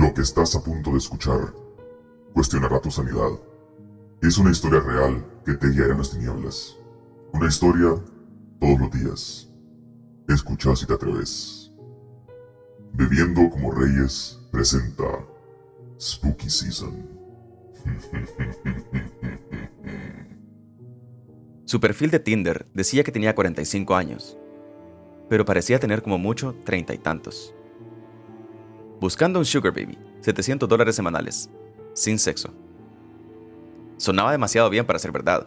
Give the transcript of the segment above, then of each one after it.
Lo que estás a punto de escuchar cuestionará tu sanidad. Es una historia real que te guiará en las tinieblas. Una historia todos los días. Escucha si te atreves. Bebiendo como Reyes presenta Spooky Season. Su perfil de Tinder decía que tenía 45 años, pero parecía tener como mucho treinta y tantos. Buscando un sugar baby, 700 dólares semanales, sin sexo. Sonaba demasiado bien para ser verdad,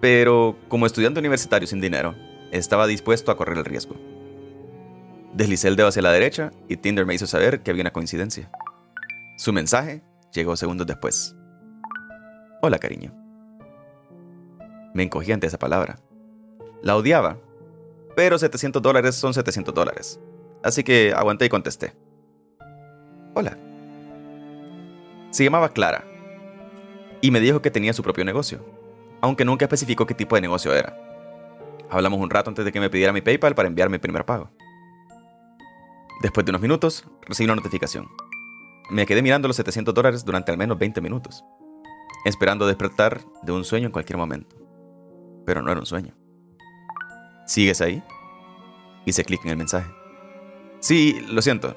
pero como estudiante universitario sin dinero, estaba dispuesto a correr el riesgo. Deslicé el dedo hacia la derecha y Tinder me hizo saber que había una coincidencia. Su mensaje llegó segundos después. Hola, cariño. Me encogí ante esa palabra. La odiaba, pero 700 dólares son 700 dólares. Así que aguanté y contesté. Hola. Se llamaba Clara y me dijo que tenía su propio negocio, aunque nunca especificó qué tipo de negocio era. Hablamos un rato antes de que me pidiera mi PayPal para enviar mi primer pago. Después de unos minutos, recibí una notificación. Me quedé mirando los 700 dólares durante al menos 20 minutos, esperando despertar de un sueño en cualquier momento. Pero no era un sueño. ¿Sigues ahí? Hice clic en el mensaje. Sí, lo siento.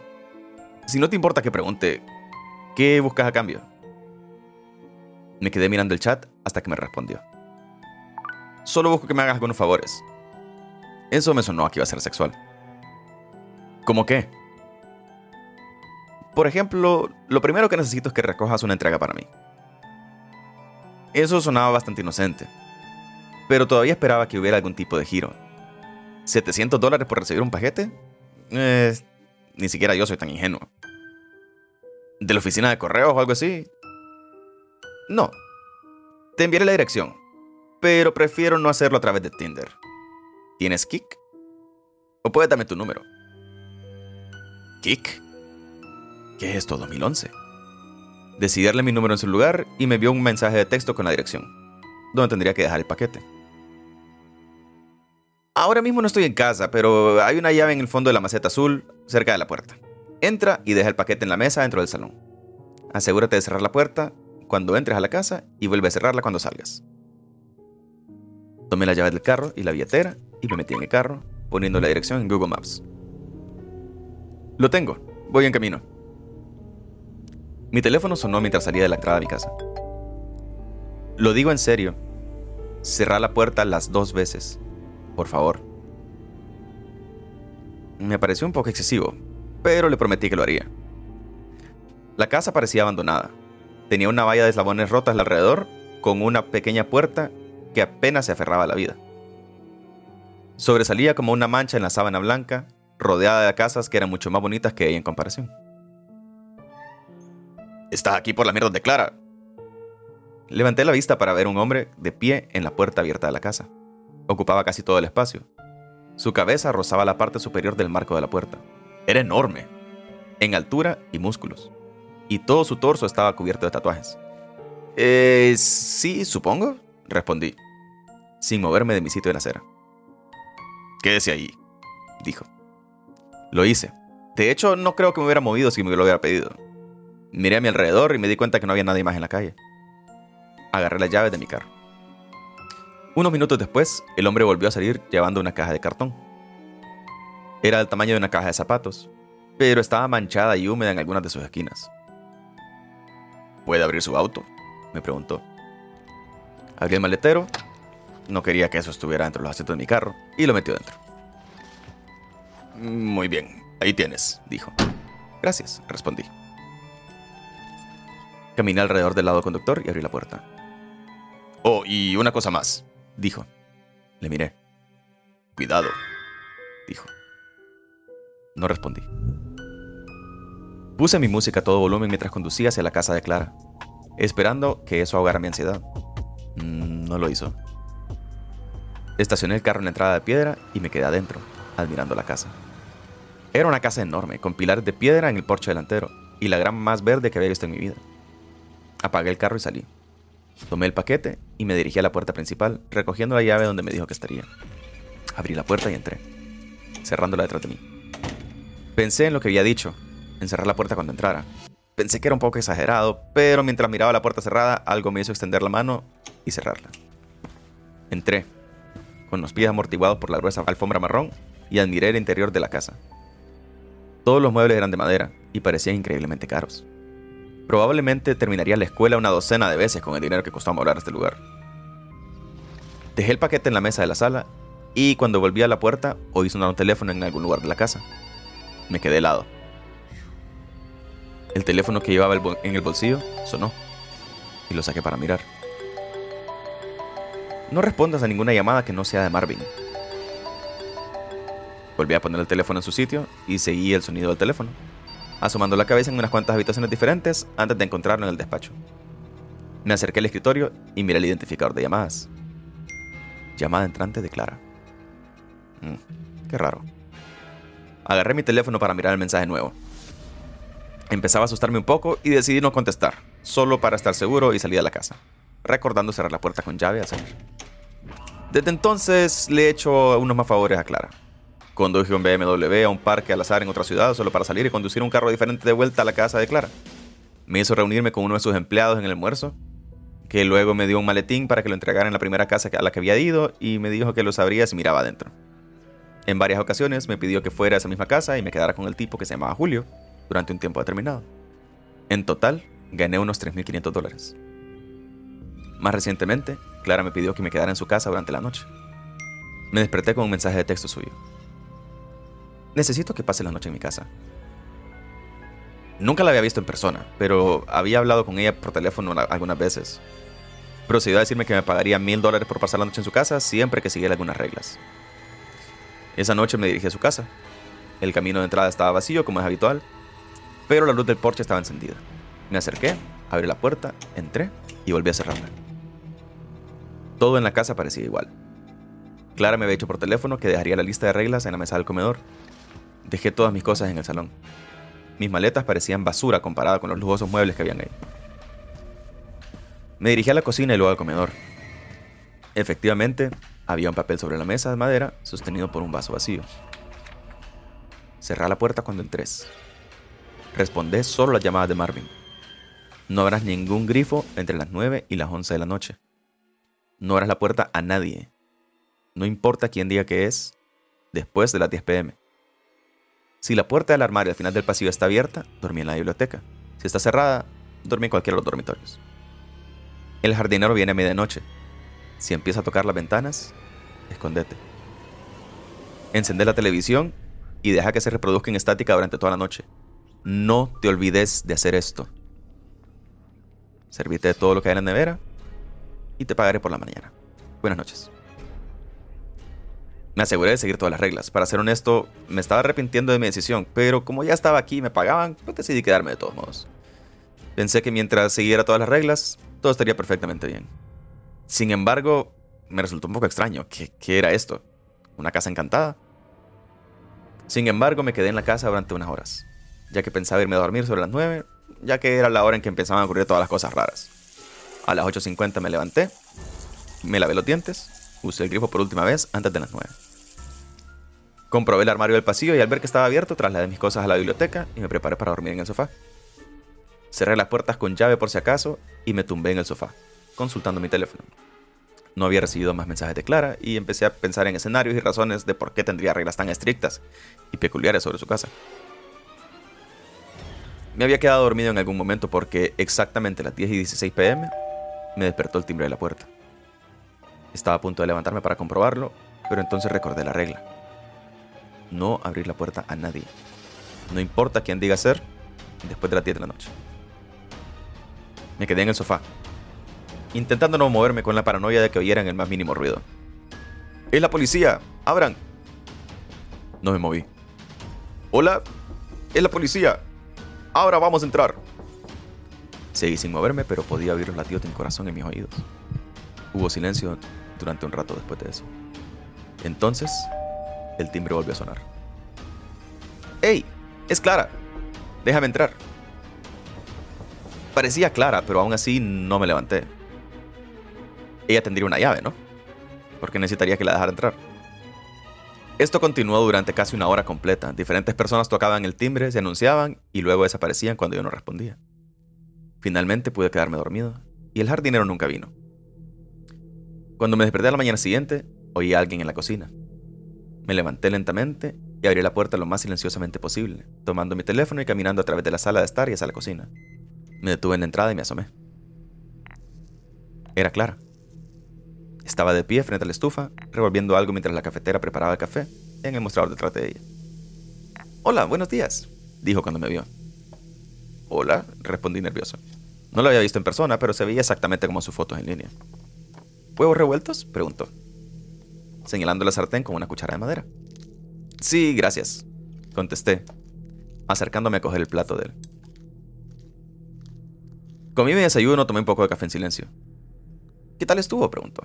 Si no te importa que pregunte, ¿qué buscas a cambio? Me quedé mirando el chat hasta que me respondió. Solo busco que me hagas algunos favores. Eso me sonó a que iba a ser sexual. ¿Cómo qué? Por ejemplo, lo primero que necesito es que recojas una entrega para mí. Eso sonaba bastante inocente, pero todavía esperaba que hubiera algún tipo de giro. ¿700 dólares por recibir un paquete? Eh, ni siquiera yo soy tan ingenuo. ¿De la oficina de correos o algo así? No. Te enviaré la dirección, pero prefiero no hacerlo a través de Tinder. ¿Tienes Kik? ¿O puedes darme tu número? ¿Kik? ¿Qué es esto, 2011? Decidí darle mi número en su lugar y me envió un mensaje de texto con la dirección, donde tendría que dejar el paquete. Ahora mismo no estoy en casa, pero hay una llave en el fondo de la maceta azul, cerca de la puerta. Entra y deja el paquete en la mesa dentro del salón. Asegúrate de cerrar la puerta cuando entres a la casa y vuelve a cerrarla cuando salgas. Tomé la llave del carro y la billetera y me metí en el carro, poniendo la dirección en Google Maps. Lo tengo, voy en camino. Mi teléfono sonó mientras salía de la entrada de mi casa. Lo digo en serio. Cerrar la puerta las dos veces por favor. Me pareció un poco excesivo, pero le prometí que lo haría. La casa parecía abandonada. Tenía una valla de eslabones rotas alrededor, con una pequeña puerta que apenas se aferraba a la vida. Sobresalía como una mancha en la sábana blanca, rodeada de casas que eran mucho más bonitas que ella en comparación. Estás aquí por la mierda de Clara. Levanté la vista para ver un hombre de pie en la puerta abierta de la casa. Ocupaba casi todo el espacio. Su cabeza rozaba la parte superior del marco de la puerta. Era enorme, en altura y músculos, y todo su torso estaba cubierto de tatuajes. Eh, sí, supongo, respondí, sin moverme de mi sitio de la acera. Quédese ahí, dijo. Lo hice. De hecho, no creo que me hubiera movido si me lo hubiera pedido. Miré a mi alrededor y me di cuenta que no había nadie más en la calle. Agarré las llaves de mi carro. Unos minutos después, el hombre volvió a salir llevando una caja de cartón. Era del tamaño de una caja de zapatos, pero estaba manchada y húmeda en algunas de sus esquinas. ¿Puede abrir su auto? me preguntó. Abrí el maletero, no quería que eso estuviera dentro de los asientos de mi carro, y lo metió dentro. Muy bien, ahí tienes, dijo. Gracias, respondí. Caminé alrededor del lado conductor y abrí la puerta. Oh, y una cosa más, dijo. Le miré. Cuidado, dijo. No respondí. Puse mi música a todo volumen mientras conducía hacia la casa de Clara, esperando que eso ahogara mi ansiedad. Mm, no lo hizo. Estacioné el carro en la entrada de piedra y me quedé adentro, admirando la casa. Era una casa enorme, con pilares de piedra en el porche delantero y la gran más verde que había visto en mi vida. Apagué el carro y salí. Tomé el paquete y me dirigí a la puerta principal, recogiendo la llave donde me dijo que estaría. Abrí la puerta y entré, cerrándola detrás de mí. Pensé en lo que había dicho, en cerrar la puerta cuando entrara, Pensé que era un poco exagerado, pero mientras miraba la puerta cerrada, algo me hizo extender la mano y cerrarla. Entré, con los pies amortiguados por la gruesa alfombra marrón, y admiré el interior de la casa. Todos los muebles eran de madera y parecían increíblemente caros. Probablemente terminaría la escuela una docena de veces con el dinero que costó amueblar este lugar. Dejé el paquete en la mesa de la sala y cuando volví a la puerta oí sonar un teléfono en algún lugar de la casa. Me quedé helado. El teléfono que llevaba en el bolsillo sonó y lo saqué para mirar. No respondas a ninguna llamada que no sea de Marvin. Volví a poner el teléfono en su sitio y seguí el sonido del teléfono, asomando la cabeza en unas cuantas habitaciones diferentes antes de encontrarlo en el despacho. Me acerqué al escritorio y miré el identificador de llamadas. Llamada entrante de Clara. Mm, qué raro. Agarré mi teléfono para mirar el mensaje nuevo. Empezaba a asustarme un poco y decidí no contestar, solo para estar seguro y salir a la casa, recordando cerrar la puerta con llave al salir. Desde entonces le he hecho unos más favores a Clara. Conduje un BMW a un parque al azar en otra ciudad solo para salir y conducir un carro diferente de vuelta a la casa de Clara. Me hizo reunirme con uno de sus empleados en el almuerzo, que luego me dio un maletín para que lo entregara en la primera casa a la que había ido y me dijo que lo sabría si miraba adentro. En varias ocasiones me pidió que fuera a esa misma casa y me quedara con el tipo que se llamaba Julio, durante un tiempo determinado. En total, gané unos 3.500 dólares. Más recientemente, Clara me pidió que me quedara en su casa durante la noche. Me desperté con un mensaje de texto suyo. Necesito que pase la noche en mi casa. Nunca la había visto en persona, pero había hablado con ella por teléfono algunas veces. Procedió a decirme que me pagaría mil dólares por pasar la noche en su casa siempre que siguiera algunas reglas. Esa noche me dirigí a su casa. El camino de entrada estaba vacío, como es habitual, pero la luz del porche estaba encendida. Me acerqué, abrí la puerta, entré y volví a cerrarla. Todo en la casa parecía igual. Clara me había dicho por teléfono que dejaría la lista de reglas en la mesa del comedor. Dejé todas mis cosas en el salón. Mis maletas parecían basura comparada con los lujosos muebles que habían ahí. Me dirigí a la cocina y luego al comedor. Efectivamente, había un papel sobre la mesa de madera sostenido por un vaso vacío. Cerré la puerta cuando entré. Respondé solo las llamadas de Marvin. No abras ningún grifo entre las 9 y las 11 de la noche. No abras la puerta a nadie. No importa quién diga que es, después de las 10 pm. Si la puerta del armario al final del pasillo está abierta, dormí en la biblioteca. Si está cerrada, dormí en cualquiera de los dormitorios. El jardinero viene a medianoche. Si empieza a tocar las ventanas, escondete. Encende la televisión y deja que se reproduzca en estática durante toda la noche. No te olvides de hacer esto. Servite de todo lo que hay en la nevera y te pagaré por la mañana. Buenas noches. Me aseguré de seguir todas las reglas. Para ser honesto, me estaba arrepintiendo de mi decisión, pero como ya estaba aquí y me pagaban, pues decidí quedarme de todos modos. Pensé que mientras siguiera todas las reglas, todo estaría perfectamente bien. Sin embargo, me resultó un poco extraño. ¿Qué, qué era esto? ¿Una casa encantada? Sin embargo, me quedé en la casa durante unas horas ya que pensaba irme a dormir sobre las 9, ya que era la hora en que empezaban a ocurrir todas las cosas raras. A las 8.50 me levanté, me lavé los dientes, usé el grifo por última vez antes de las 9. Comprobé el armario del pasillo y al ver que estaba abierto trasladé mis cosas a la biblioteca y me preparé para dormir en el sofá. Cerré las puertas con llave por si acaso y me tumbé en el sofá, consultando mi teléfono. No había recibido más mensajes de Clara y empecé a pensar en escenarios y razones de por qué tendría reglas tan estrictas y peculiares sobre su casa. Me había quedado dormido en algún momento porque exactamente a las 10 y 16 pm me despertó el timbre de la puerta. Estaba a punto de levantarme para comprobarlo, pero entonces recordé la regla. No abrir la puerta a nadie. No importa quién diga ser después de las 10 de la noche. Me quedé en el sofá, intentando no moverme con la paranoia de que oyeran el más mínimo ruido. ¡Es la policía! ¡Abran! No me moví. ¡Hola! ¡Es la policía! Ahora vamos a entrar. Seguí sin moverme, pero podía oír los latidos de mi corazón en mis oídos. Hubo silencio durante un rato después de eso. Entonces, el timbre volvió a sonar. ¡Ey! Es Clara. Déjame entrar. Parecía Clara, pero aún así no me levanté. Ella tendría una llave, ¿no? Porque necesitaría que la dejara entrar. Esto continuó durante casi una hora completa. Diferentes personas tocaban el timbre, se anunciaban y luego desaparecían cuando yo no respondía. Finalmente pude quedarme dormido y el jardinero nunca vino. Cuando me desperté a la mañana siguiente, oí a alguien en la cocina. Me levanté lentamente y abrí la puerta lo más silenciosamente posible, tomando mi teléfono y caminando a través de la sala de estar y hacia la cocina. Me detuve en la entrada y me asomé. Era Clara. Estaba de pie frente a la estufa, revolviendo algo mientras la cafetera preparaba el café en el mostrador detrás de ella. Hola, buenos días, dijo cuando me vio. Hola, respondí nervioso. No lo había visto en persona, pero se veía exactamente como sus fotos en línea. ¿Huevos revueltos? preguntó, señalando la sartén con una cuchara de madera. Sí, gracias, contesté, acercándome a coger el plato de él. Comí mi desayuno, tomé un poco de café en silencio. ¿Qué tal estuvo? preguntó.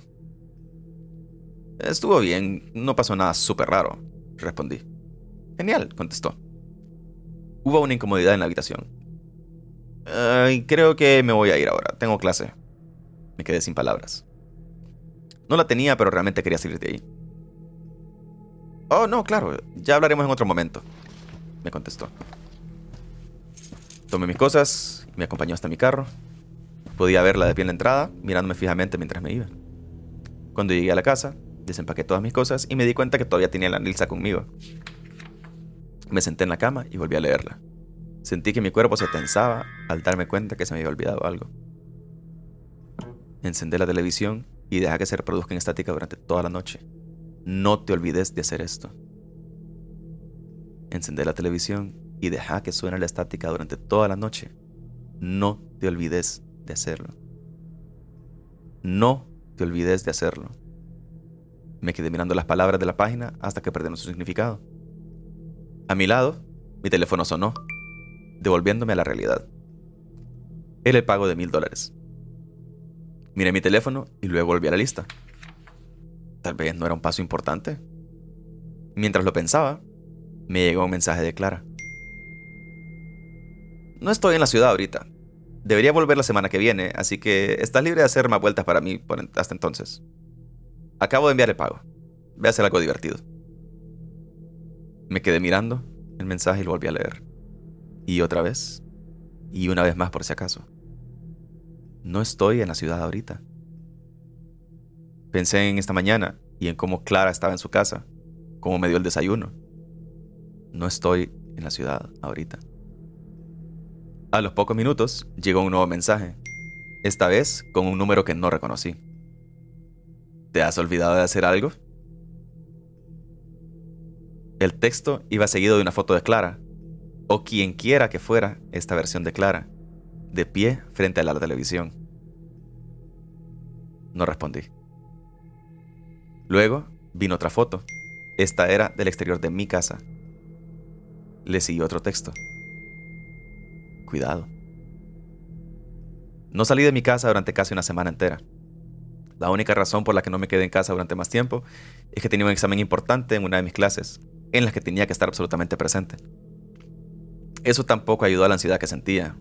Estuvo bien, no pasó nada súper raro, respondí. Genial, contestó. Hubo una incomodidad en la habitación. creo que me voy a ir ahora, tengo clase. Me quedé sin palabras. No la tenía, pero realmente quería salir de ahí. Oh, no, claro, ya hablaremos en otro momento, me contestó. Tomé mis cosas me acompañó hasta mi carro. Podía verla de pie en la entrada, mirándome fijamente mientras me iba. Cuando llegué a la casa, desempaqué todas mis cosas y me di cuenta que todavía tenía la Nilsa conmigo. Me senté en la cama y volví a leerla. Sentí que mi cuerpo se tensaba al darme cuenta que se me había olvidado algo. Encendé la televisión y deja que se reproduzca en estática durante toda la noche. No te olvides de hacer esto. Encendé la televisión y deja que suene la estática durante toda la noche. No te olvides de hacerlo. No te olvides de hacerlo. Me quedé mirando las palabras de la página hasta que perdieron su significado. A mi lado, mi teléfono sonó, devolviéndome a la realidad. Era el pago de mil dólares. Miré mi teléfono y luego volví a la lista. Tal vez no era un paso importante. Mientras lo pensaba, me llegó un mensaje de Clara. No estoy en la ciudad ahorita. Debería volver la semana que viene, así que estás libre de hacer más vueltas para mí hasta entonces. Acabo de enviar el pago. Ve a hacer algo divertido. Me quedé mirando el mensaje y lo volví a leer. Y otra vez. Y una vez más por si acaso. No estoy en la ciudad ahorita. Pensé en esta mañana y en cómo Clara estaba en su casa, cómo me dio el desayuno. No estoy en la ciudad ahorita. A los pocos minutos llegó un nuevo mensaje, esta vez con un número que no reconocí. ¿Te has olvidado de hacer algo? El texto iba seguido de una foto de Clara, o quien quiera que fuera esta versión de Clara, de pie frente a la televisión. No respondí. Luego vino otra foto. Esta era del exterior de mi casa. Le siguió otro texto. Cuidado. No salí de mi casa durante casi una semana entera. La única razón por la que no me quedé en casa durante más tiempo es que tenía un examen importante en una de mis clases, en las que tenía que estar absolutamente presente. Eso tampoco ayudó a la ansiedad que sentía.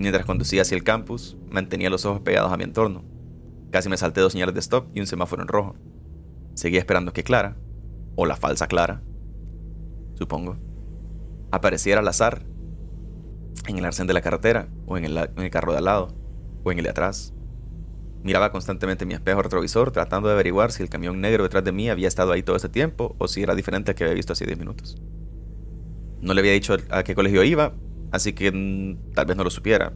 Mientras conducía hacia el campus, mantenía los ojos pegados a mi entorno. Casi me salté dos señales de stop y un semáforo en rojo. Seguía esperando que Clara, o la falsa Clara, supongo, apareciera al azar en el arcén de la carretera, o en el, carro de al lado, o en el de atrás, Miraba constantemente mi espejo retrovisor tratando de averiguar si el camión negro detrás de mí había estado ahí todo este tiempo o si era diferente al que había visto hace 10 minutos. No le había dicho a qué colegio iba, así que mm, tal vez no lo supiera.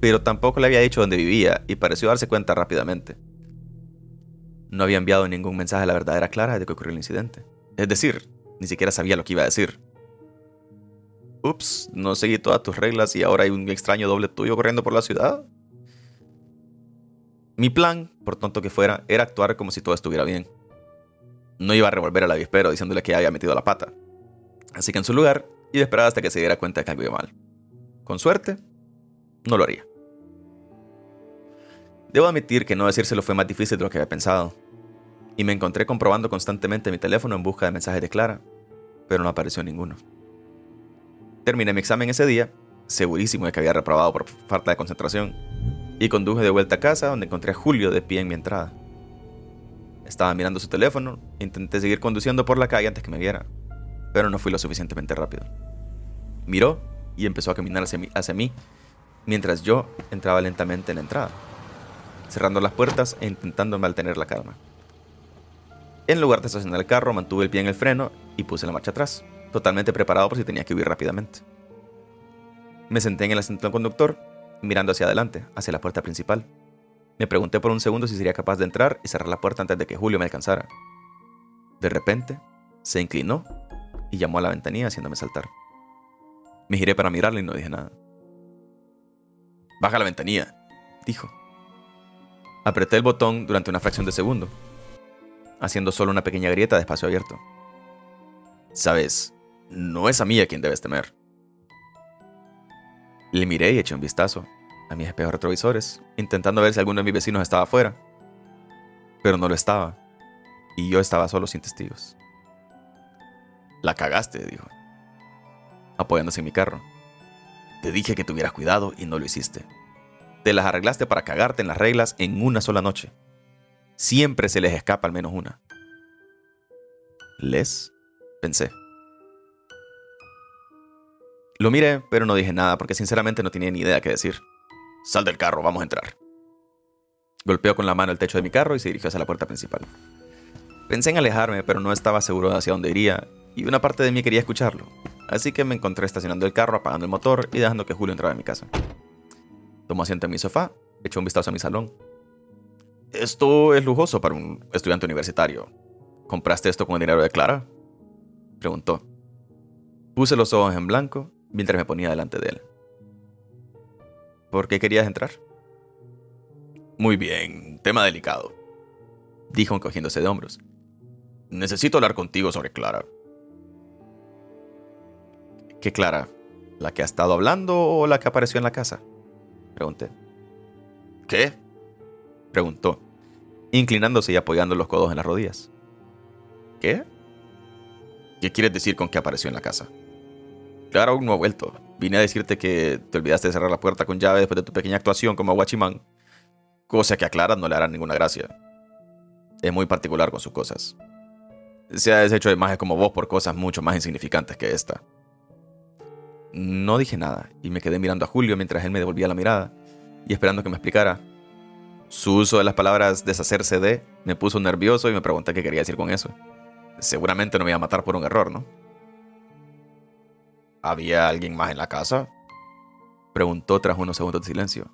Pero tampoco le había dicho dónde vivía y pareció darse cuenta rápidamente. No había enviado ningún mensaje a la verdadera Clara de que ocurrió el incidente. Es decir, ni siquiera sabía lo que iba a decir. Ups, no seguí todas tus reglas y ahora hay un extraño doble tuyo corriendo por la ciudad. Mi plan, por tonto que fuera, era actuar como si todo estuviera bien. No iba a revolver al avispero diciéndole que había metido la pata. Así que en su lugar, iba a esperar hasta que se diera cuenta de que algo iba mal. Con suerte, no lo haría. Debo admitir que no decírselo fue más difícil de lo que había pensado. Y me encontré comprobando constantemente mi teléfono en busca de mensajes de Clara, pero no apareció ninguno. Terminé mi examen ese día, segurísimo de que había reprobado por falta de concentración, y conduje de vuelta a casa donde encontré a Julio de pie en mi entrada. Estaba mirando su teléfono intenté seguir conduciendo por la calle antes que me viera, pero no fui lo suficientemente rápido. Miró y empezó a caminar hacia mí, mientras yo entraba lentamente en la entrada, cerrando las puertas e intentando mantener la calma. En lugar de estacionar el carro, mantuve el pie en el freno y puse la marcha atrás, totalmente preparado por si tenía que huir rápidamente. Me senté en el asiento del conductor, mirando hacia adelante, hacia la puerta principal. Me pregunté por un segundo si sería capaz de entrar y cerrar la puerta antes de que Julio me alcanzara. De repente, se inclinó y llamó a la ventanilla haciéndome saltar. Me giré para mirarle y no dije nada. Baja la ventanilla, dijo. Apreté el botón durante una fracción de segundo, haciendo solo una pequeña grieta de espacio abierto. Sabes, no es a mí a quien debes temer. Le miré y eché un vistazo a mis espejos retrovisores, intentando ver si alguno de mis vecinos estaba afuera. Pero no lo estaba, y yo estaba solo sin testigos. La cagaste, dijo, apoyándose en mi carro. Te dije que tuvieras cuidado y no lo hiciste. Te las arreglaste para cagarte en las reglas en una sola noche. Siempre se les escapa al menos una. ¿Les? Pensé. Lo miré, pero no dije nada porque sinceramente no tenía ni idea qué decir. Sal del carro, vamos a entrar. Golpeó con la mano el techo de mi carro y se dirigió hacia la puerta principal. Pensé en alejarme, pero no estaba seguro de hacia dónde iría, y una parte de mí quería escucharlo. Así que me encontré estacionando el carro, apagando el motor y dejando que Julio entrara en mi casa. Tomó asiento en mi sofá, echó un vistazo a mi salón. Esto es lujoso para un estudiante universitario. ¿Compraste esto con el dinero de Clara? Preguntó. Puse los ojos en blanco mientras me ponía delante de él. ¿Por qué querías entrar? Muy bien, tema delicado, dijo encogiéndose de hombros. Necesito hablar contigo sobre Clara. ¿Qué Clara? ¿La que ha estado hablando o la que apareció en la casa? Pregunté. ¿Qué? Preguntó, inclinándose y apoyando los codos en las rodillas. ¿Qué? ¿Qué quieres decir con que apareció en la casa? Clara aún no ha vuelto. Vine a decirte que te olvidaste de cerrar la puerta con llave después de tu pequeña actuación como guachimán, cosa que a Clara no le hará ninguna gracia. Es muy particular con sus cosas. Se ha deshecho de imagen como vos por cosas mucho más insignificantes que esta. No dije nada y me quedé mirando a Julio mientras él me devolvía la mirada y esperando que me explicara. Su uso de las palabras deshacerse de me puso nervioso y me pregunté qué quería decir con eso. Seguramente no me iba a matar por un error, ¿no? ¿Había alguien más en la casa? Preguntó tras unos segundos de silencio.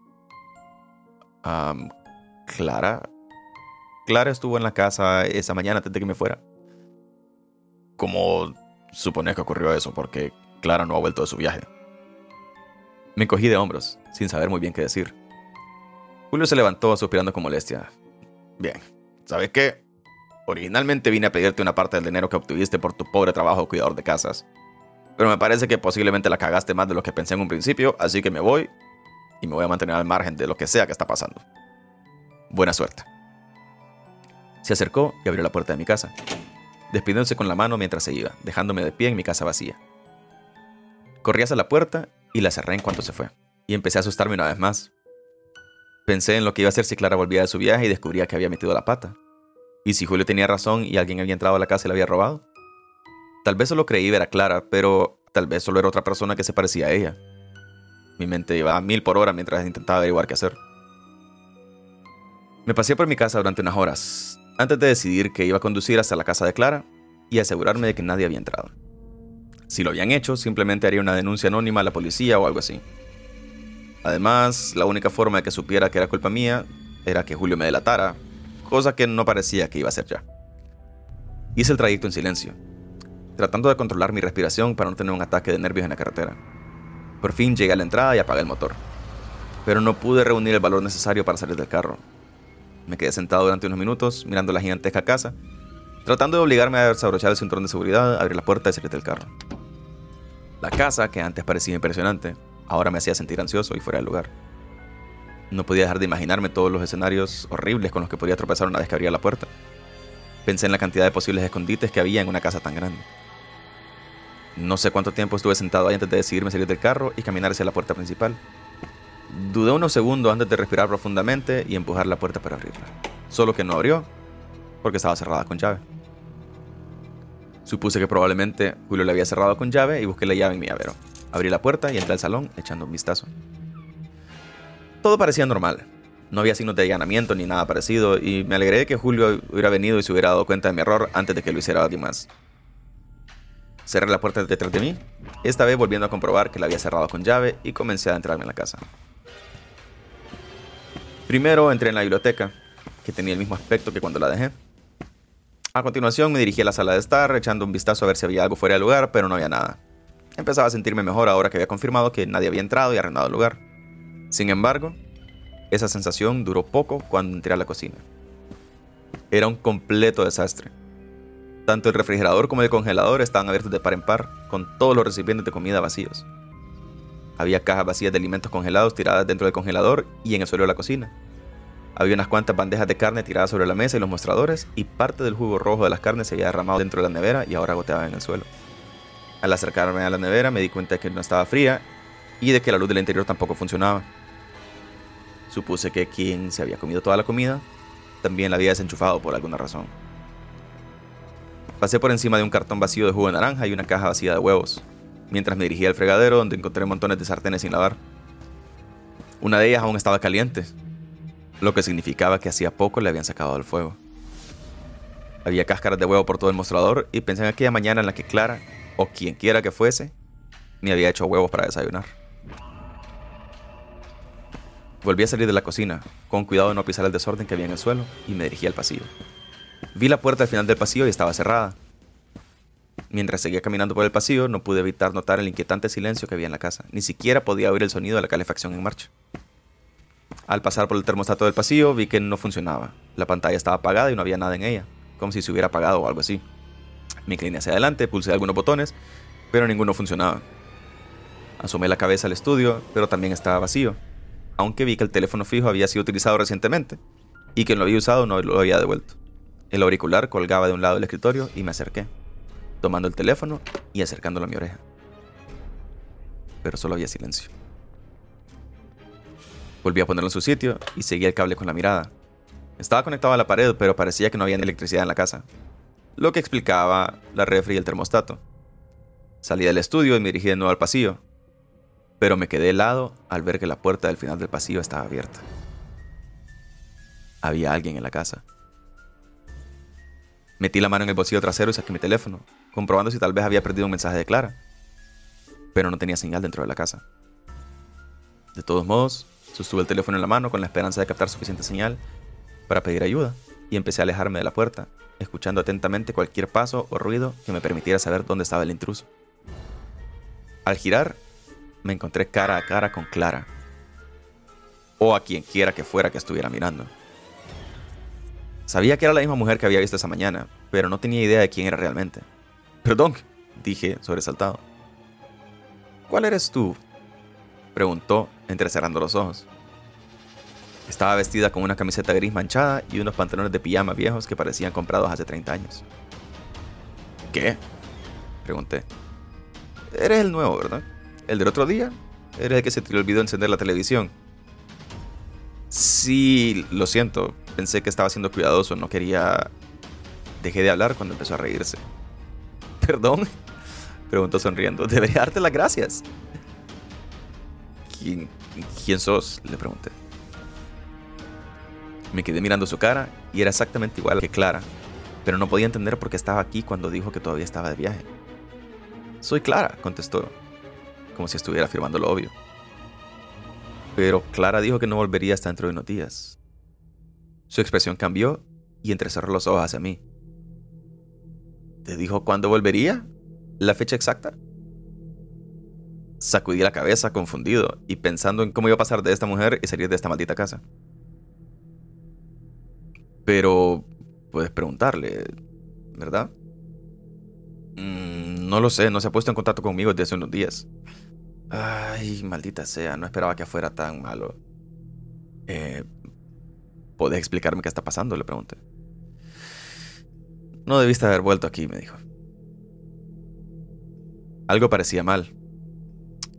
Clara. Clara estuvo en la casa esa mañana antes de que me fuera. ¿Cómo supones que ocurrió eso? Porque Clara no ha vuelto de su viaje. Me encogí de hombros, sin saber muy bien qué decir. Julio se levantó suspirando con molestia. Bien, ¿sabes qué? Originalmente vine a pedirte una parte del dinero que obtuviste por tu pobre trabajo de cuidador de casas. Pero me parece que posiblemente la cagaste más de lo que pensé en un principio, así que me voy y me voy a mantener al margen de lo que sea que está pasando. Buena suerte. Se acercó y abrió la puerta de mi casa, despidiéndose con la mano mientras se iba, dejándome de pie en mi casa vacía. Corrí hacia la puerta y la cerré en cuanto se fue. Y empecé a asustarme una vez más. Pensé en lo que iba a hacer si Clara volvía de su viaje y descubría que había metido la pata. ¿Y si Julio tenía razón y alguien había entrado a la casa y la había robado? Tal vez solo creí ver a Clara, pero tal vez solo era otra persona que se parecía a ella. Mi mente iba a mil por hora mientras intentaba averiguar qué hacer. Me pasé por mi casa durante unas horas, antes de decidir que iba a conducir hasta la casa de Clara y asegurarme de que nadie había entrado. Si lo habían hecho, simplemente haría una denuncia anónima a la policía o algo así. Además, la única forma de que supiera que era culpa mía era que Julio me delatara, cosa que no parecía que iba a ser ya. Hice el trayecto en silencio, tratando de controlar mi respiración para no tener un ataque de nervios en la carretera. Por fin llegué a la entrada y apagué el motor, pero no pude reunir el valor necesario para salir del carro. Me quedé sentado durante unos minutos mirando la gigantesca casa, tratando de obligarme a desabrochar el cinturón de seguridad, abrir la puerta y salir del carro. La casa, que antes parecía impresionante, ahora me hacía sentir ansioso y fuera del lugar. No podía dejar de imaginarme todos los escenarios horribles con los que podía tropezar una vez que abría la puerta. Pensé en la cantidad de posibles escondites que había en una casa tan grande. No sé cuánto tiempo estuve sentado ahí antes de decidirme salir del carro y caminar hacia la puerta principal. Dudé unos segundos antes de respirar profundamente y empujar la puerta para abrirla. Solo que no abrió, porque estaba cerrada con llave. Supuse que probablemente Julio la había cerrado con llave y busqué la llave en mi llavero. Abrí la puerta y entré al salón echando un vistazo. Todo parecía normal. No había signos de allanamiento ni nada parecido y me alegré de que Julio hubiera venido y se hubiera dado cuenta de mi error antes de que lo hiciera alguien más. Cerré la puerta detrás de mí, esta vez volviendo a comprobar que la había cerrado con llave y comencé a entrarme en la casa. Primero entré en la biblioteca, que tenía el mismo aspecto que cuando la dejé. A continuación me dirigí a la sala de estar, echando un vistazo a ver si había algo fuera del lugar, pero no había nada. Empezaba a sentirme mejor ahora que había confirmado que nadie había entrado y arrendado el lugar. Sin embargo, esa sensación duró poco cuando entré a la cocina. Era un completo desastre. Tanto el refrigerador como el congelador estaban abiertos de par en par, con todos los recipientes de comida vacíos. Había cajas vacías de alimentos congelados tiradas dentro del congelador y en el suelo de la cocina. Había unas cuantas bandejas de carne tiradas sobre la mesa y los mostradores, y parte del jugo rojo de las carnes se había derramado dentro de la nevera y ahora goteaba en el suelo. Al acercarme a la nevera me di cuenta de que no estaba fría y de que la luz del interior tampoco funcionaba. Supuse que quien se había comido toda la comida también la había desenchufado por alguna razón. Pasé por encima de un cartón vacío de jugo de naranja y una caja vacía de huevos, mientras me dirigía al fregadero donde encontré montones de sartenes sin lavar. Una de ellas aún estaba caliente, lo que significaba que hacía poco le habían sacado del fuego. Había cáscaras de huevo por todo el mostrador y pensé en aquella mañana en la que Clara, o quien quiera que fuese, me había hecho huevos para desayunar. Volví a salir de la cocina, con cuidado de no pisar el desorden que había en el suelo, y me dirigí al pasillo. Vi la puerta al final del pasillo y estaba cerrada. Mientras seguía caminando por el pasillo, no pude evitar notar el inquietante silencio que había en la casa. Ni siquiera podía oír el sonido de la calefacción en marcha. Al pasar por el termostato del pasillo, vi que no funcionaba. La pantalla estaba apagada y no había nada en ella, como si se hubiera apagado o algo así. Me incliné hacia adelante, pulsé algunos botones, pero ninguno funcionaba. Asomé la cabeza al estudio, pero también estaba vacío aunque vi que el teléfono fijo había sido utilizado recientemente y quien lo había usado no lo había devuelto. El auricular colgaba de un lado del escritorio y me acerqué, tomando el teléfono y acercándolo a mi oreja. Pero solo había silencio. Volví a ponerlo en su sitio y seguí el cable con la mirada. Estaba conectado a la pared, pero parecía que no había electricidad en la casa, lo que explicaba la refri y el termostato. Salí del estudio y me dirigí de nuevo al pasillo, pero me quedé helado al ver que la puerta del final del pasillo estaba abierta. Había alguien en la casa. Metí la mano en el bolsillo trasero y saqué mi teléfono, comprobando si tal vez había perdido un mensaje de Clara. Pero no tenía señal dentro de la casa. De todos modos, sostuve el teléfono en la mano con la esperanza de captar suficiente señal para pedir ayuda y empecé a alejarme de la puerta, escuchando atentamente cualquier paso o ruido que me permitiera saber dónde estaba el intruso. Al girar, me encontré cara a cara con Clara. O a quien quiera que fuera que estuviera mirando. Sabía que era la misma mujer que había visto esa mañana, pero no tenía idea de quién era realmente. Perdón, dije sobresaltado. ¿Cuál eres tú? Preguntó, entrecerrando los ojos. Estaba vestida con una camiseta gris manchada y unos pantalones de pijama viejos que parecían comprados hace 30 años. ¿Qué? Pregunté. Eres el nuevo, ¿verdad? el del otro día, era el que se te olvidó encender la televisión. Sí, lo siento, pensé que estaba siendo cuidadoso, no quería... Dejé de hablar cuando empezó a reírse. ¿Perdón? Preguntó sonriendo. Debería darte las gracias. ¿Quién, ¿Quién sos? Le pregunté. Me quedé mirando su cara y era exactamente igual que Clara, pero no podía entender por qué estaba aquí cuando dijo que todavía estaba de viaje. Soy Clara, contestó como si estuviera afirmando lo obvio. Pero Clara dijo que no volvería hasta dentro de unos días. Su expresión cambió y entrecerró los ojos hacia mí. ¿Te dijo cuándo volvería? ¿La fecha exacta? Sacudí la cabeza confundido y pensando en cómo iba a pasar de esta mujer y salir de esta maldita casa. Pero puedes preguntarle, ¿verdad? Mm, no lo sé, no se ha puesto en contacto conmigo desde hace unos días. Ay, maldita sea, no esperaba que fuera tan malo. Eh, ¿Podés explicarme qué está pasando? Le pregunté. No debiste haber vuelto aquí, me dijo. Algo parecía mal,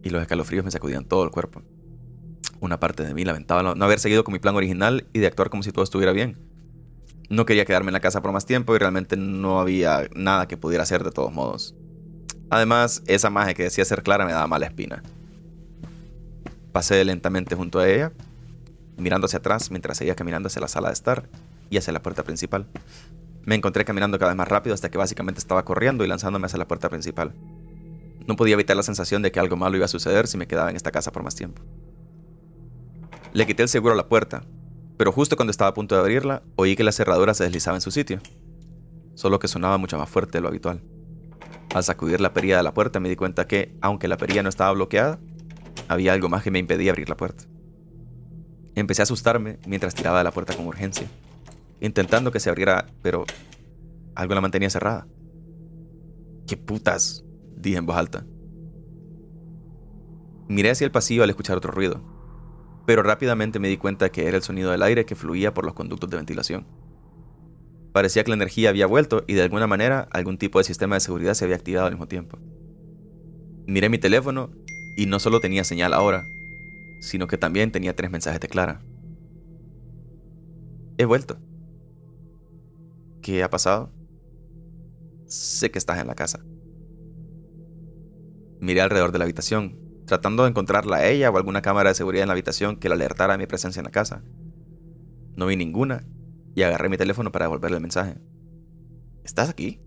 y los escalofríos me sacudían todo el cuerpo. Una parte de mí lamentaba no haber seguido con mi plan original y de actuar como si todo estuviera bien. No quería quedarme en la casa por más tiempo y realmente no había nada que pudiera hacer de todos modos. Además, esa magia que decía ser clara me daba mala espina. Pasé lentamente junto a ella mirando hacia atrás mientras seguía caminando hacia la sala de estar y hacia la puerta principal. Me encontré caminando cada vez más rápido hasta que básicamente estaba corriendo y lanzándome hacia la puerta principal. No podía evitar la sensación de que algo malo iba a suceder si me quedaba en esta casa por más tiempo. Le quité el seguro a la puerta, pero justo cuando estaba a punto de abrirla, oí que la cerradura se deslizaba en su sitio, solo que sonaba mucho más fuerte de lo habitual. Al sacudir la perilla de la puerta me di cuenta que, aunque la perilla no estaba bloqueada, había algo más que me impedía abrir la puerta. Empecé a asustarme mientras tiraba de la puerta con urgencia, intentando que se abriera, pero algo la mantenía cerrada. ¿Qué putas? Dije en voz alta. Miré hacia el pasillo al escuchar otro ruido, pero rápidamente me di cuenta que era el sonido del aire que fluía por los conductos de ventilación. Parecía que la energía había vuelto y de alguna manera algún tipo de sistema de seguridad se había activado al mismo tiempo. Miré mi teléfono y no solo tenía señal ahora, sino que también tenía tres mensajes de Clara. He vuelto. ¿Qué ha pasado? Sé que estás en la casa. Miré alrededor de la habitación, tratando de encontrarla a ella o alguna cámara de seguridad en la habitación que la alertara de mi presencia en la casa. No vi ninguna y agarré mi teléfono para devolverle el mensaje. ¿Estás aquí?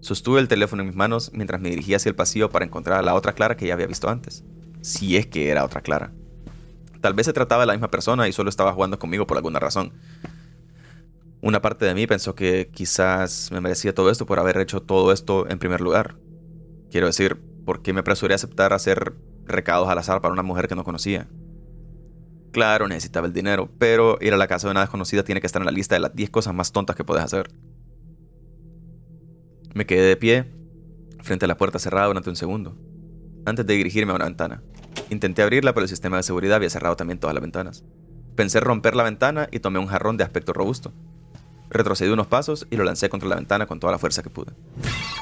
Sostuve el teléfono en mis manos mientras me dirigía hacia el pasillo para encontrar a la otra Clara que ya había visto antes. Si es que era otra Clara. Tal vez se trataba de la misma persona y solo estaba jugando conmigo por alguna razón. Una parte de mí pensó que quizás me merecía todo esto por haber hecho todo esto en primer lugar. Quiero decir, ¿por qué me apresuré a aceptar hacer recados al azar para una mujer que no conocía? Claro, necesitaba el dinero, pero ir a la casa de una desconocida tiene que estar en la lista de las 10 cosas más tontas que puedes hacer. Me quedé de pie, frente a la puerta cerrada durante un segundo, antes de dirigirme a una ventana. Intenté abrirla, pero el sistema de seguridad había cerrado también todas las ventanas. Pensé romper la ventana y tomé un jarrón de aspecto robusto. Retrocedí unos pasos y lo lancé contra la ventana con toda la fuerza que pude.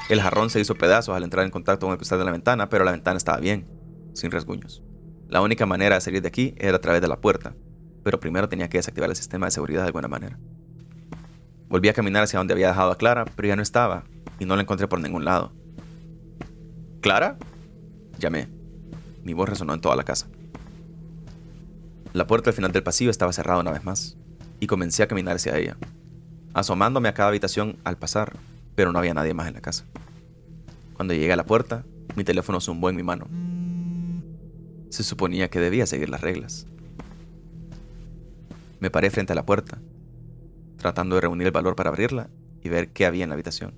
El jarrón se hizo pedazos al entrar en contacto con el cristal de la ventana, pero la ventana estaba bien, sin rasguños. La única manera de salir de aquí era a través de la puerta, pero primero tenía que desactivar el sistema de seguridad de alguna manera. Volví a caminar hacia donde había dejado a Clara, pero ya no estaba, y no la encontré por ningún lado. ¿Clara? Llamé. Mi voz resonó en toda la casa. La puerta al final del pasillo estaba cerrada una vez más, y comencé a caminar hacia ella, asomándome a cada habitación al pasar, pero no había nadie más en la casa. Cuando llegué a la puerta, mi teléfono zumbó en mi mano se suponía que debía seguir las reglas. Me paré frente a la puerta, tratando de reunir el valor para abrirla y ver qué había en la habitación.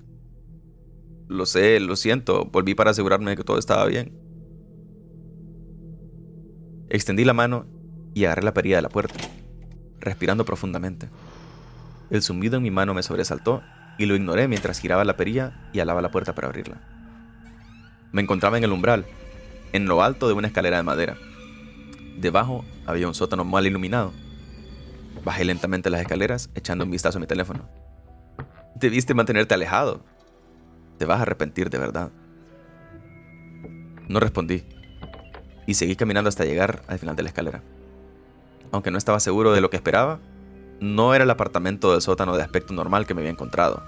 Lo sé, lo siento, volví para asegurarme de que todo estaba bien. Extendí la mano y agarré la perilla de la puerta, respirando profundamente. El zumbido en mi mano me sobresaltó y lo ignoré mientras giraba la perilla y alaba la puerta para abrirla. Me encontraba en el umbral, en lo alto de una escalera de madera. Debajo había un sótano mal iluminado. Bajé lentamente las escaleras, echando un vistazo a mi teléfono. Debiste mantenerte alejado. Te vas a arrepentir de verdad. No respondí, y seguí caminando hasta llegar al final de la escalera. Aunque no estaba seguro de lo que esperaba, no era el apartamento del sótano de aspecto normal que me había encontrado.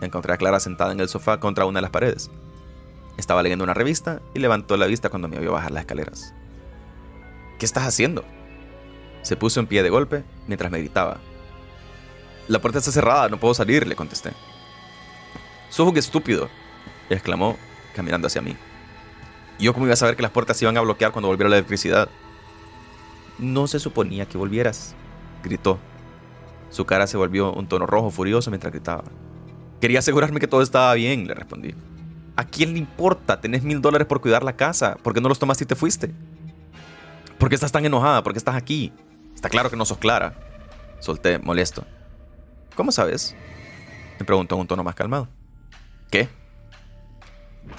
Encontré a Clara sentada en el sofá contra una de las paredes. Estaba leyendo una revista y levantó la vista cuando me vio bajar las escaleras. ¿Qué estás haciendo? Se puso en pie de golpe mientras me gritaba. La puerta está cerrada, no puedo salir, le contesté. Sos un estúpido, exclamó, caminando hacia mí. ¿Yo cómo iba a saber que las puertas se iban a bloquear cuando volviera la electricidad? No se suponía que volvieras, gritó. Su cara se volvió un tono rojo furioso mientras gritaba. Quería asegurarme que todo estaba bien, le respondí. ¿A quién le importa? Tenés mil dólares por cuidar la casa. ¿Por qué no los tomaste y te fuiste? ¿Por qué estás tan enojada? ¿Por qué estás aquí? Está claro que no sos clara. Solté, molesto. ¿Cómo sabes? Me preguntó en un tono más calmado. ¿Qué?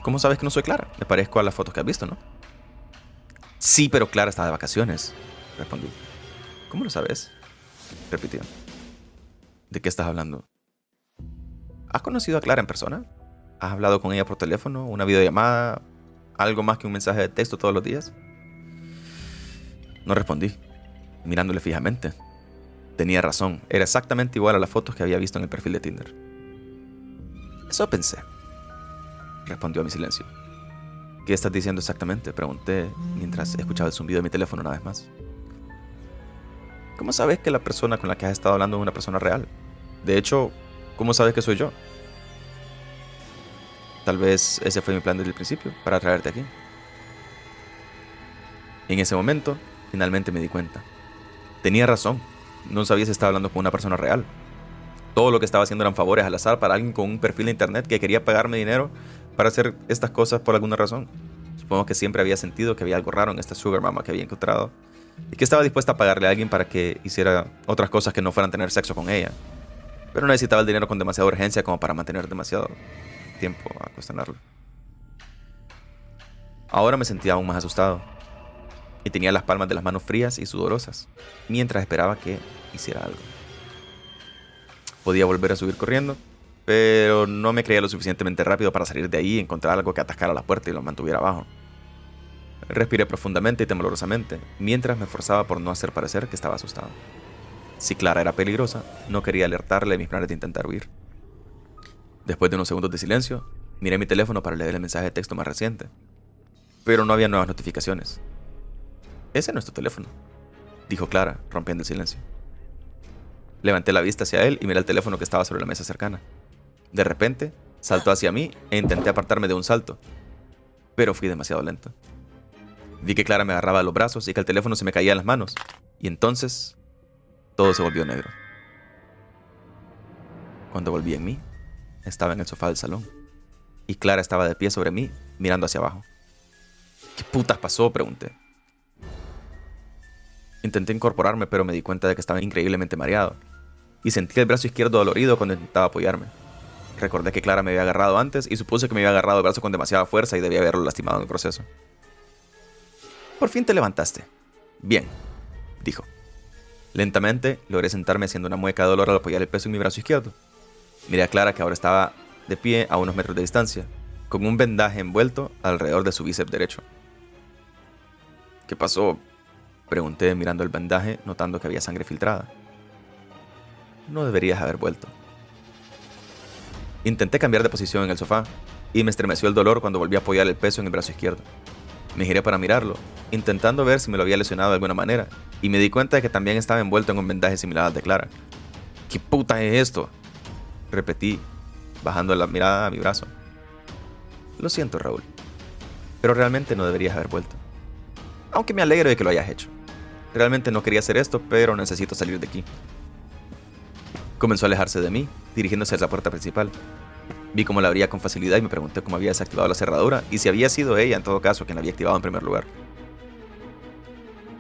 ¿Cómo sabes que no soy Clara? Me parezco a las fotos que has visto, ¿no? Sí, pero Clara está de vacaciones, respondí. ¿Cómo lo sabes? Repitió. ¿De qué estás hablando? ¿Has conocido a Clara en persona? ¿Has hablado con ella por teléfono? ¿Una videollamada? ¿Algo más que un mensaje de texto todos los días? No respondí, mirándole fijamente. Tenía razón, era exactamente igual a las fotos que había visto en el perfil de Tinder. Eso pensé, respondió a mi silencio. ¿Qué estás diciendo exactamente? Pregunté mientras escuchaba el zumbido de mi teléfono una vez más. ¿Cómo sabes que la persona con la que has estado hablando es una persona real? De hecho, ¿cómo sabes que soy yo? Tal vez ese fue mi plan desde el principio, para traerte aquí. En ese momento, finalmente me di cuenta. Tenía razón, no sabía si estaba hablando con una persona real. Todo lo que estaba haciendo eran favores al azar para alguien con un perfil de internet que quería pagarme dinero para hacer estas cosas por alguna razón. Supongo que siempre había sentido que había algo raro en esta sugar mama que había encontrado y que estaba dispuesta a pagarle a alguien para que hiciera otras cosas que no fueran tener sexo con ella. Pero necesitaba el dinero con demasiada urgencia como para mantener demasiado tiempo a cuestionarlo. Ahora me sentía aún más asustado y tenía las palmas de las manos frías y sudorosas mientras esperaba que hiciera algo. Podía volver a subir corriendo, pero no me creía lo suficientemente rápido para salir de ahí y encontrar algo que atascara la puerta y lo mantuviera abajo. Respiré profundamente y temblorosamente, mientras me esforzaba por no hacer parecer que estaba asustado. Si Clara era peligrosa, no quería alertarle de mis planes de intentar huir. Después de unos segundos de silencio, miré mi teléfono para leer el mensaje de texto más reciente. Pero no había nuevas notificaciones. Ese no es tu teléfono, dijo Clara, rompiendo el silencio. Levanté la vista hacia él y miré el teléfono que estaba sobre la mesa cercana. De repente, saltó hacia mí e intenté apartarme de un salto, pero fui demasiado lento. Vi que Clara me agarraba los brazos y que el teléfono se me caía en las manos, y entonces todo se volvió negro. Cuando volví en mí, estaba en el sofá del salón, y Clara estaba de pie sobre mí, mirando hacia abajo. ¿Qué putas pasó? pregunté. Intenté incorporarme, pero me di cuenta de que estaba increíblemente mareado, y sentí el brazo izquierdo dolorido cuando intentaba apoyarme. Recordé que Clara me había agarrado antes y supuse que me había agarrado el brazo con demasiada fuerza y debía haberlo lastimado en el proceso. Por fin te levantaste. Bien, dijo. Lentamente logré sentarme haciendo una mueca de dolor al apoyar el peso en mi brazo izquierdo. Miré a Clara que ahora estaba de pie a unos metros de distancia, con un vendaje envuelto alrededor de su bíceps derecho. ¿Qué pasó? Pregunté mirando el vendaje, notando que había sangre filtrada. No deberías haber vuelto. Intenté cambiar de posición en el sofá y me estremeció el dolor cuando volví a apoyar el peso en el brazo izquierdo. Me giré para mirarlo, intentando ver si me lo había lesionado de alguna manera, y me di cuenta de que también estaba envuelto en un vendaje similar al de Clara. ¿Qué puta es esto? Repetí, bajando la mirada a mi brazo. Lo siento, Raúl, pero realmente no deberías haber vuelto. Aunque me alegro de que lo hayas hecho. Realmente no quería hacer esto, pero necesito salir de aquí. Comenzó a alejarse de mí, dirigiéndose hacia la puerta principal. Vi cómo la abría con facilidad y me pregunté cómo había desactivado la cerradura y si había sido ella, en todo caso, quien la había activado en primer lugar.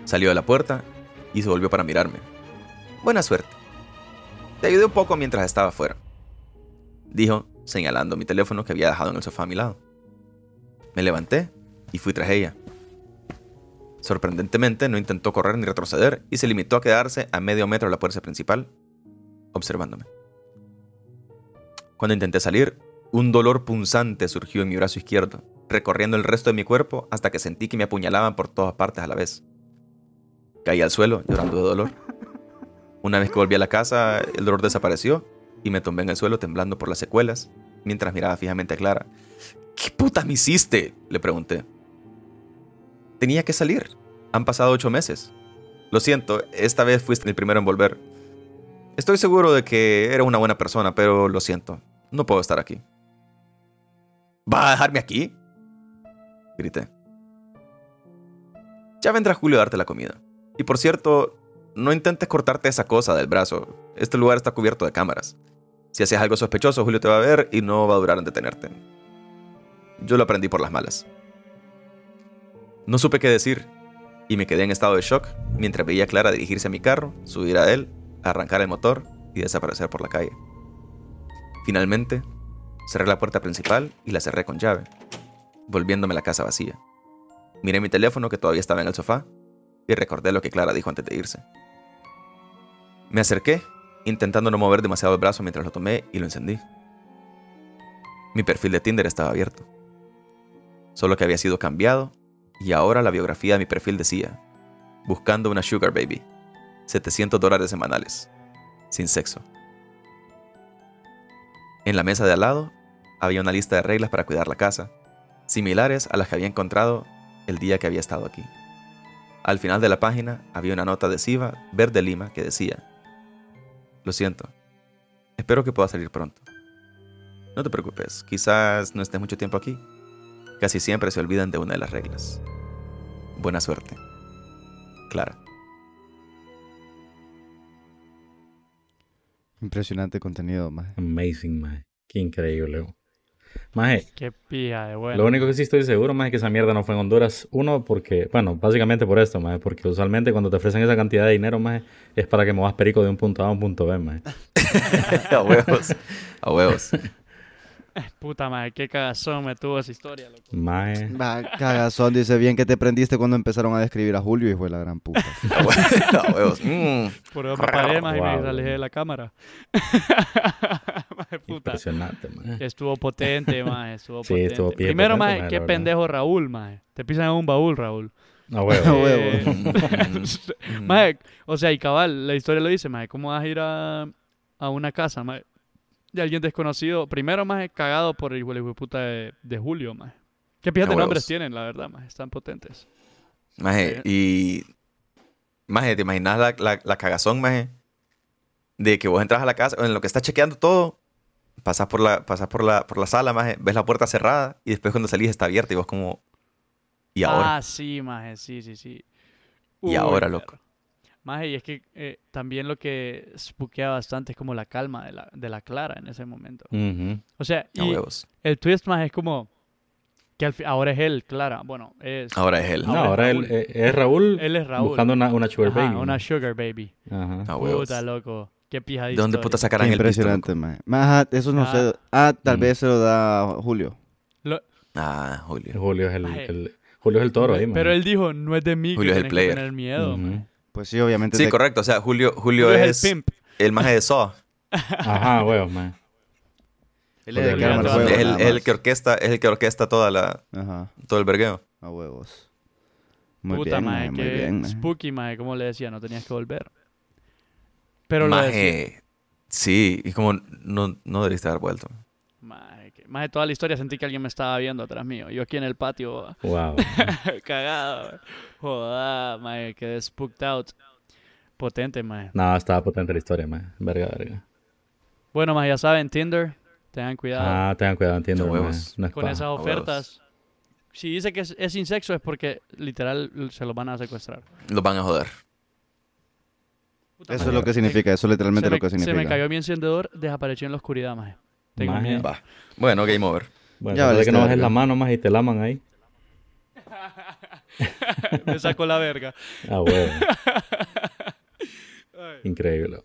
Salió de la puerta y se volvió para mirarme. Buena suerte. Te ayudé un poco mientras estaba afuera. Dijo, señalando mi teléfono que había dejado en el sofá a mi lado. Me levanté y fui tras ella. Sorprendentemente no intentó correr ni retroceder y se limitó a quedarse a medio metro de la puerta principal, observándome. Cuando intenté salir, un dolor punzante surgió en mi brazo izquierdo, recorriendo el resto de mi cuerpo hasta que sentí que me apuñalaban por todas partes a la vez. Caí al suelo, llorando de dolor. Una vez que volví a la casa, el dolor desapareció y me tumbé en el suelo temblando por las secuelas, mientras miraba fijamente a Clara. ¿Qué puta me hiciste? le pregunté. Tenía que salir. Han pasado ocho meses. Lo siento, esta vez fuiste el primero en volver. Estoy seguro de que era una buena persona, pero lo siento. No puedo estar aquí. ¿Va a dejarme aquí? Grité. Ya vendrá Julio a darte la comida. Y por cierto, no intentes cortarte esa cosa del brazo. Este lugar está cubierto de cámaras. Si haces algo sospechoso, Julio te va a ver y no va a durar en detenerte. Yo lo aprendí por las malas. No supe qué decir y me quedé en estado de shock mientras veía a Clara dirigirse a mi carro, subir a él, arrancar el motor y desaparecer por la calle. Finalmente, cerré la puerta principal y la cerré con llave, volviéndome la casa vacía. Miré mi teléfono que todavía estaba en el sofá y recordé lo que Clara dijo antes de irse. Me acerqué, intentando no mover demasiado el brazo mientras lo tomé y lo encendí. Mi perfil de Tinder estaba abierto, solo que había sido cambiado y ahora la biografía de mi perfil decía, buscando una sugar baby, 700 dólares semanales, sin sexo. En la mesa de al lado había una lista de reglas para cuidar la casa, similares a las que había encontrado el día que había estado aquí. Al final de la página había una nota adhesiva verde lima que decía, lo siento, espero que pueda salir pronto. No te preocupes, quizás no estés mucho tiempo aquí. Casi siempre se olvidan de una de las reglas. Buena suerte. Clara. Impresionante contenido, más. Amazing, maje. Qué increíble. Maje, Qué pija de bueno. lo único que sí estoy seguro, maje, es que esa mierda no fue en Honduras. Uno, porque, bueno, básicamente por esto, maje, porque usualmente cuando te ofrecen esa cantidad de dinero, maje, es para que muevas perico de un punto A a un punto B, maje. a huevos. A huevos. Puta madre, qué cagazón me tuvo esa historia, loco. Maje. Va, cagazón, dice bien que te prendiste cuando empezaron a describir a Julio y fue la gran puta. A hue- a huevos. Mm. Por eso me paré más y me Wow. alejé de la cámara. Maje, puta. Impresionante, maje. Estuvo potente, maje, estuvo Sí, potente. estuvo bien Primero, potente, maje, qué pendejo Raúl, maje. Te pisan en un baúl, Raúl. A huevo. A huevo. Eh, maje, o sea, y cabal, la historia lo dice, maje, ¿cómo vas a ir a, a una casa, maje, de alguien desconocido? Primero, maje, cagado por el puta de, de Julio, maje. ¿Qué piezas A de nombres tienen, la verdad, maje? Están potentes. Maje, y. Maje, ¿te imaginas la, la, la cagazón, maje? De que vos entras a la casa, en lo que estás chequeando todo, pasas por la, pasas por la, por la sala, maje, ves la puerta cerrada y después cuando salís está abierta y vos como. ¿Y ahora? Ah, sí, maje, sí, sí, sí. Y ahora, perro. Maje, y es que eh, también lo que spookea bastante es como la calma de la, de la Clara en ese momento. Ujú. O sea, A y huevos. el twist más es como que al ahora es él, Clara. Bueno, es... Ahora es él. No, Ahora es ahora él, Raúl. eh, es Raúl, Él es Raúl. buscando una, una sugar Ajá, baby. una sugar baby. Ajá. A huevos. Puta, loco. Qué pija de ¿De dónde puta sacarán Qué el impresionante, maje. Eso no Ah. sé. Ah, tal Mm. vez se lo da Julio. Lo- Ah, Julio. Julio es el, el- Julio es el toro ahí, Pero maje. él dijo, no es de mí Julio que es el player. tener miedo. Ujú. maje. Pues sí, obviamente. Sí, te- correcto. O sea, Julio, Julio, Julio es, es el pimp. el maje de Saw. Ajá, huevos, maje. Él es el que Julio arma el juego. Que orquesta, es el que orquesta toda la, Ajá, todo el vergueo. a huevos. Muy Puta, bien, maje, maje, muy que bien, maje. spooky, maje, como le decía, no tenías que volver. Pero lo decía. Maje. Sí, y como no, no debiste haber vuelto. Maje, que- maje, toda la historia sentí que alguien me estaba viendo atrás mío. Yo aquí en el patio, Wow. cagado. Joder, maje, quedé spooked out. Potente, maje. no, estaba potente la historia, maje. Verga, verga. Bueno, maje, ya saben, Tinder, tengan cuidado Ah, tengan cuidado, entiendo. Huevos. No es con paja. esas huevos. ofertas. Si dice que es, es sin sexo es porque literal se los van a secuestrar. Los van a joder. Puta, Eso es maje, lo que significa, eso es literalmente se me, lo que Se significa. me cayó mi encendedor, desapareció en la oscuridad, maje. Tengo Maje. miedo. Va. Bueno, game over. Bueno, Ya valiste que no bajes la mano más y te laman ahí. me sacó la verga. Ah, huevo. Increíble.